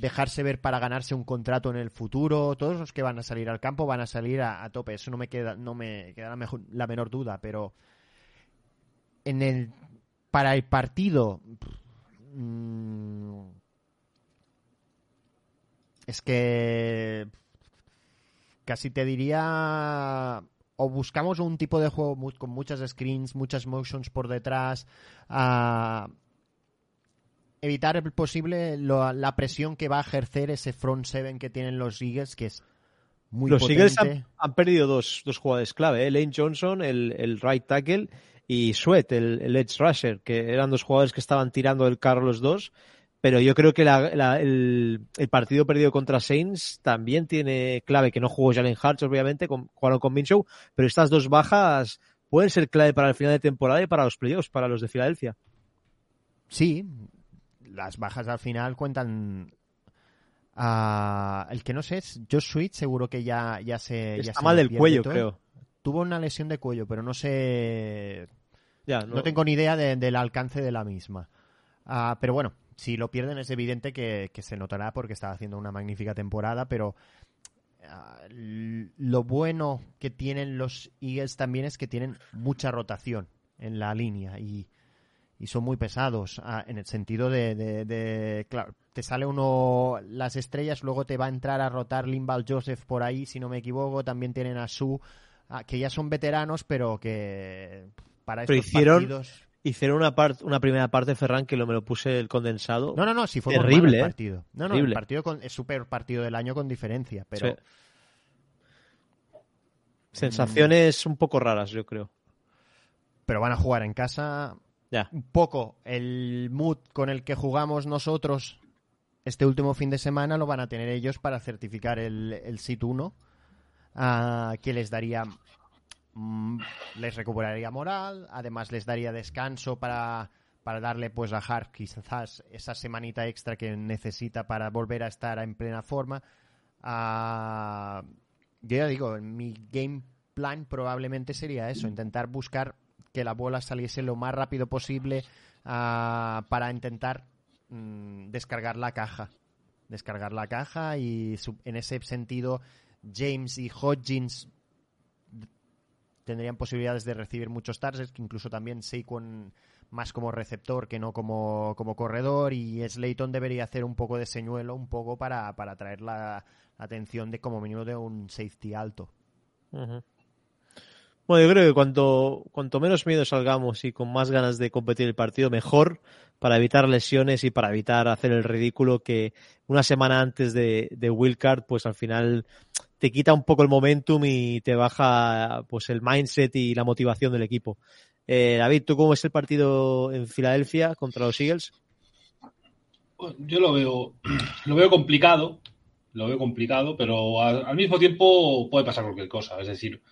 dejarse ver para ganarse un contrato en el futuro. Todos los que van a salir al campo van a salir a, tope. Eso no me queda, no me queda la, menor duda. Pero en el para el partido mmm, es que casi te diría o buscamos un tipo de juego con muchas screens, muchas motions por detrás, uh, evitar el posible lo, la presión que va a ejercer ese front seven que tienen los Eagles, que es muy Los potente. Eagles han, han, perdido dos, dos jugadores clave, ¿eh? Lane Johnson, el, el, right tackle, y Sweat, el, el, edge rusher, que eran dos jugadores que estaban tirando del carro los dos. Pero yo creo que la, la, el, el, partido perdido contra Saints también tiene clave, que no jugó Jalen Hurts, obviamente, con, jugaron con Minshew, pero estas dos bajas pueden ser clave para el final de temporada y para los playoffs, para los de Filadelfia. Sí, las bajas al final cuentan. Uh, el que no sé es Josh Sweet, seguro que ya, ya se. Está ya mal del cuello, todo. creo. Tuvo una lesión de cuello, pero no sé. Ya, no... no tengo ni idea de, del alcance de la misma. Uh, pero bueno, si lo pierden es evidente que, que, se notará porque estaba haciendo una magnífica temporada, pero uh, lo bueno que tienen los Eagles también es que tienen mucha rotación en la línea y y son muy pesados ah, en el sentido de, de, de, claro, te sale uno las estrellas, luego te va a entrar a rotar Limbal Joseph por ahí, si no me equivoco, también tienen a Su, ah, que ya son veteranos, pero que para pero estos hicieron, partidos... Hicieron una, part, una primera parte, Ferran, que lo, me lo puse el condensado. No, no, no, si fue terrible el partido. No, no, terrible. el partido con, es super partido del año con diferencia, pero... Sí. Sensaciones un poco raras, yo creo. Pero van a jugar en casa, ya. un poco el mood con el que jugamos nosotros este último fin de semana lo van a tener ellos para certificar el, el SIT 1, uh, que les daría les recuperaría moral, además les daría descanso para, para darle pues a Hart quizás esa semanita extra que necesita para volver a estar en plena forma. Uh, yo ya digo, mi game plan probablemente sería eso, intentar buscar que la bola saliese lo más rápido posible uh, para intentar mm, descargar la caja. Descargar la caja y en ese sentido James y Hodgins tendrían posibilidades de recibir muchos targets, incluso también Saquon más como receptor que no como, como corredor y Slayton debería hacer un poco de señuelo, un poco para, para atraer la, atención de como mínimo de un safety alto. Bueno, yo creo que cuanto, cuanto menos miedo salgamos y con más ganas de competir el partido, mejor para evitar lesiones y para evitar hacer el ridículo que una semana antes de, de Wildcard, pues al final te quita un poco el momentum y te baja pues el mindset y la motivación del equipo. Eh, David, ¿tú cómo es el partido en Filadelfia contra los Eagles? Yo lo veo, lo veo complicado, lo veo complicado, pero al, al mismo tiempo puede pasar cualquier cosa. Es decir,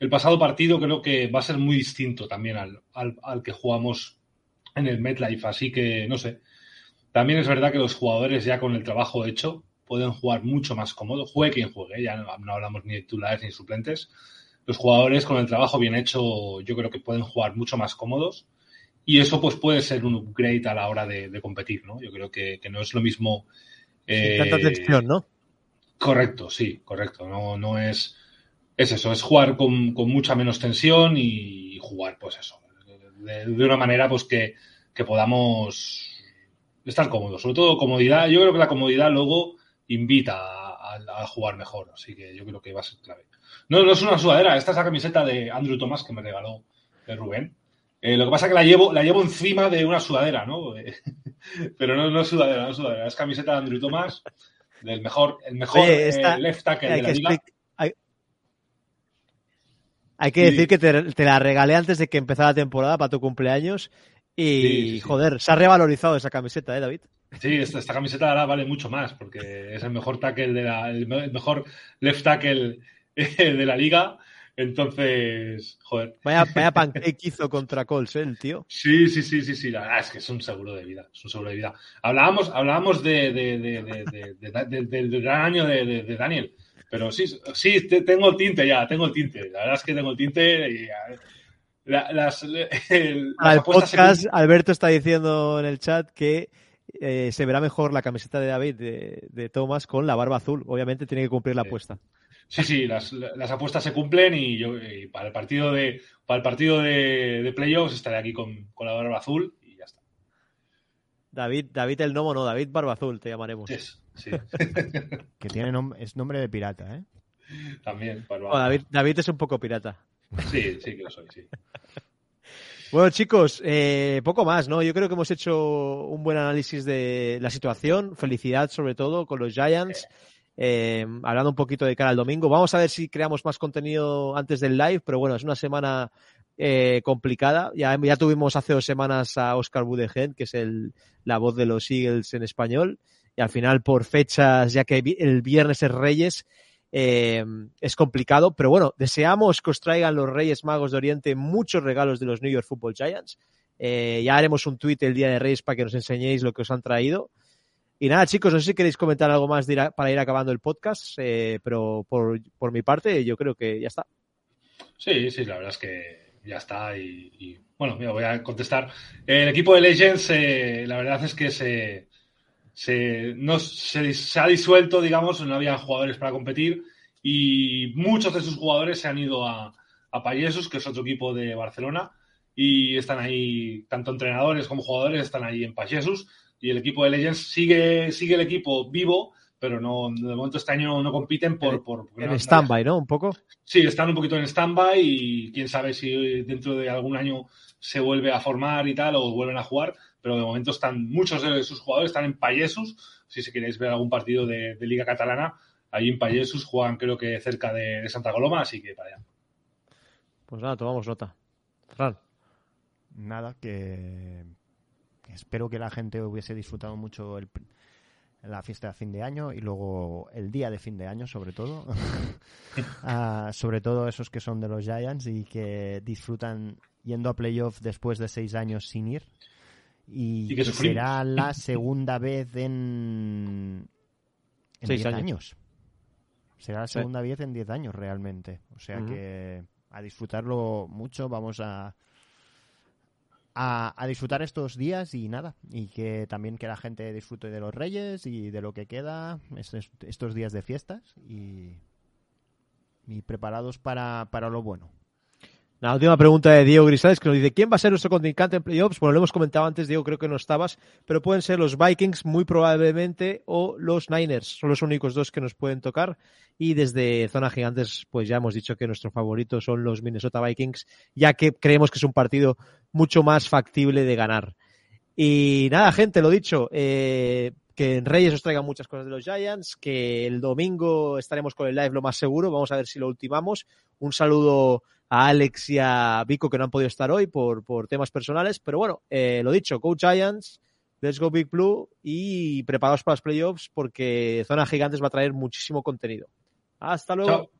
el pasado partido creo que va a ser muy distinto también al, al, al, que jugamos en el MetLife, así que no sé. También es verdad que los jugadores ya con el trabajo hecho pueden jugar mucho más cómodo, juegue quien juegue, ya no, no hablamos ni de titulares ni de suplentes. Los jugadores con el trabajo bien hecho yo creo que pueden jugar mucho más cómodos y eso pues puede ser un upgrade a la hora de, de competir, ¿no? Yo creo que, que no es lo mismo... Eh... Tanta tensión, ¿no? Correcto, sí, correcto. No, no es es eso, es jugar con, con mucha menos tensión y, jugar, pues eso, de, de una manera pues que, que, podamos estar cómodos. Sobre todo comodidad, yo creo que la comodidad luego invita a, a, jugar mejor. Así que yo creo que va a ser clave. No, no es una sudadera, esta es la camiseta de Andrew Thomas que me regaló Rubén. Eh, lo que pasa es que la llevo, la llevo encima de una sudadera, ¿no? Pero no, no es sudadera, no es sudadera, es camiseta de Andrew Thomas, del mejor, el mejor eh, left tackle de la liga. Hay, que decir que te, la regalé antes de que empezara la temporada para tu cumpleaños y, joder, se ha revalorizado esa camiseta, ¿eh, David? Sí, esta, camiseta ahora vale mucho más porque es el mejor tackle de la, el mejor left tackle de la liga entonces, joder. Vaya, vaya pancake hizo contra Colts, ¿eh, el tío. Sí, sí, sí, sí, sí. La verdad es que es un seguro de vida. Es un seguro de vida. Hablábamos, hablábamos de, del gran año de, Daniel. Pero sí, sí, tengo el tinte ya, tengo el tinte. La verdad es que tengo el tinte y. las, el, podcast, Alberto está diciendo en el chat que eh, se verá mejor la camiseta de David de, de Thomas con la barba azul. Obviamente tiene que cumplir la apuesta. Sí, sí, las, apuestas se cumplen y yo para el partido de para el partido de, playoffs estaré aquí con, la barba azul y ya está. David, David el Nomo, no, David Barba Azul te llamaremos. sí. que tiene es nombre de pirata, ¿eh? También, David, David es un poco pirata. Sí, sí que lo soy, sí. Bueno, chicos, eh, poco más, ¿no? Yo creo que hemos hecho un buen análisis de la situación. Felicidad, sobre todo, con los Giants. Eh, hablando un poquito de cara al domingo. Vamos a ver si creamos más contenido antes del live, pero bueno, es una semana eh, complicada. Ya, ya tuvimos hace dos semanas a Oscar Budegen, que es el, la voz de los Eagles en español, y al final por fechas, ya que el viernes es Reyes, eh, es complicado, pero bueno, deseamos que os traigan los Reyes Magos de Oriente muchos regalos de los New York Football Giants. ya haremos un tweet el día de Reyes para que nos enseñéis lo que os han traído. Y nada, chicos, no sé si queréis comentar algo más para ir acabando el podcast, eh, pero por, por, mi parte yo creo que ya está. Sí, sí, la verdad es que ya está. Y, bueno, voy a contestar. El equipo de Legends, eh, la verdad es que se, se, no, se, ha disuelto, digamos, no había jugadores para competir y muchos de sus jugadores se han ido a, a Payesus, que es otro equipo de Barcelona, y están ahí, tanto entrenadores como jugadores están ahí en Payesus y el equipo de Legends sigue, sigue el equipo vivo, pero no, de momento este año no compiten por... por, en stand-by, ¿no? Un poco. Sí, están un poquito en stand-by y quién sabe si dentro de algún año se vuelve a formar y tal o vuelven a jugar, pero de momento están muchos de sus jugadores están en Payesus, si se queréis ver algún partido de, Liga Catalana, ahí en Payesus juegan creo que cerca de, Santa Coloma, así que para allá. Pues nada, tomamos nota. Fran. Nada, que espero que la gente hubiese disfrutado mucho la fiesta de fin de año y luego el día de fin de año, sobre todo. Ah, sobre todo esos que son de los Giants y que disfrutan yendo a playoff después de seis años sin ir. Y, será la segunda vez en, en diez años. Será la segunda vez en diez años realmente. O sea que a disfrutarlo mucho. Vamos a a, disfrutar estos días y nada, y que también que la gente disfrute de los Reyes y de lo que queda estos, días de fiestas y, y preparados para, para lo bueno. La última pregunta de Diego Grisales que nos dice ¿Quién va a ser nuestro contrincante en playoffs? Bueno, lo hemos comentado antes, Diego, creo que no estabas, pero pueden ser los Vikings muy probablemente o los Niners. Son los únicos dos que nos pueden tocar. Y desde Zona Gigantes, pues ya hemos dicho que nuestro favorito son los Minnesota Vikings, ya que creemos que es un partido mucho más factible de ganar. Y nada, gente, lo dicho, eh, que en Reyes os traigan muchas cosas de los Giants, que el domingo estaremos con el live lo más seguro, vamos a ver si lo ultimamos. Un saludo a Alex y a Vico que no han podido estar hoy por, por temas personales, pero bueno, eh, lo dicho, Go Giants, Let's Go Big Blue y preparados para los playoffs porque Zona Gigantes va a traer muchísimo contenido. Hasta luego.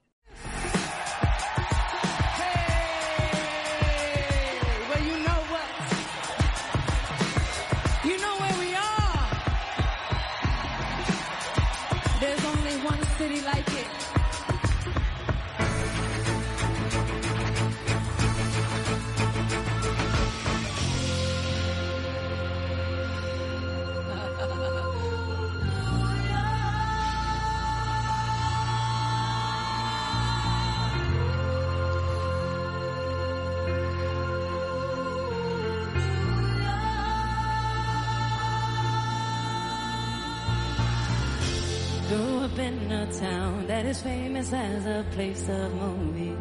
Up in a town that is famous as a place of movie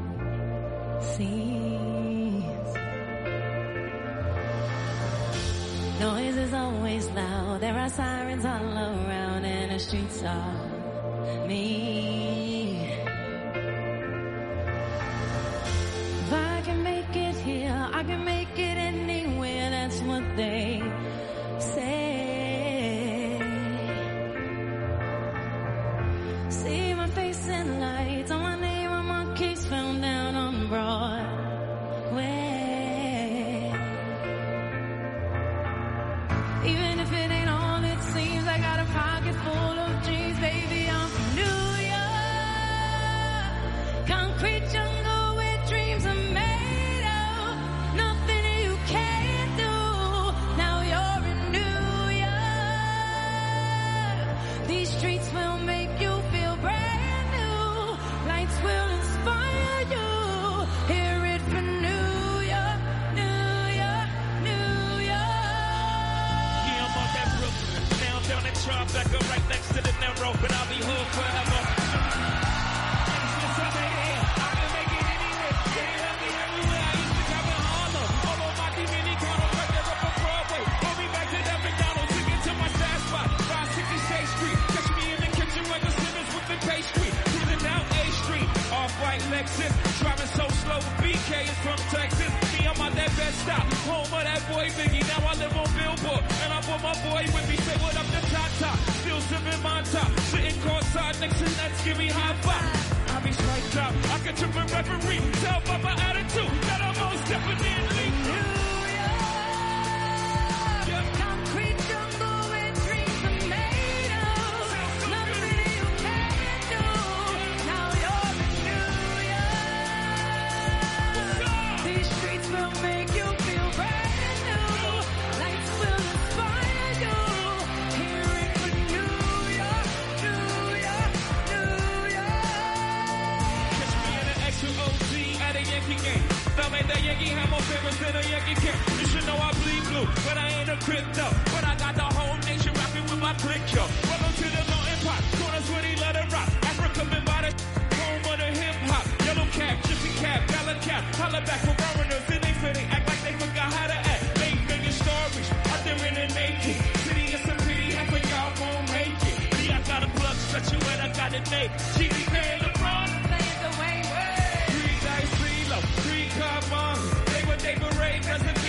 scenes. Noise is always loud. There are sirens all around and the streets are Lexus, driving so slow. BK is from Texas. Me, I'm at that best stop. Home of that boy Biggie. Now I live on Billboard. And I brought my boy with me. Say what up to Tata. Still sipping my top. Sitting courtside next to Nets. Give me high five. I be striked out. I can trip a referee. Tell by my attitude that I'm most definitely New Yankee favorites than a Yankee camp. You should know I bleed blue, but I ain't a crypto. But I got the whole nation rocking with my click, yo. Welcome to the mountain pot. Corners where they let it rock. Africa been by the home of the hip hop. Yellow cap, gypsy cap, ballad cap. Holla back for foreigners. Then they they act like they forgot how to act. Make million stories out there in the naked. City is a pity, half of y'all won't make it. Me, I got a plug, stretch you and I got it made. She be because the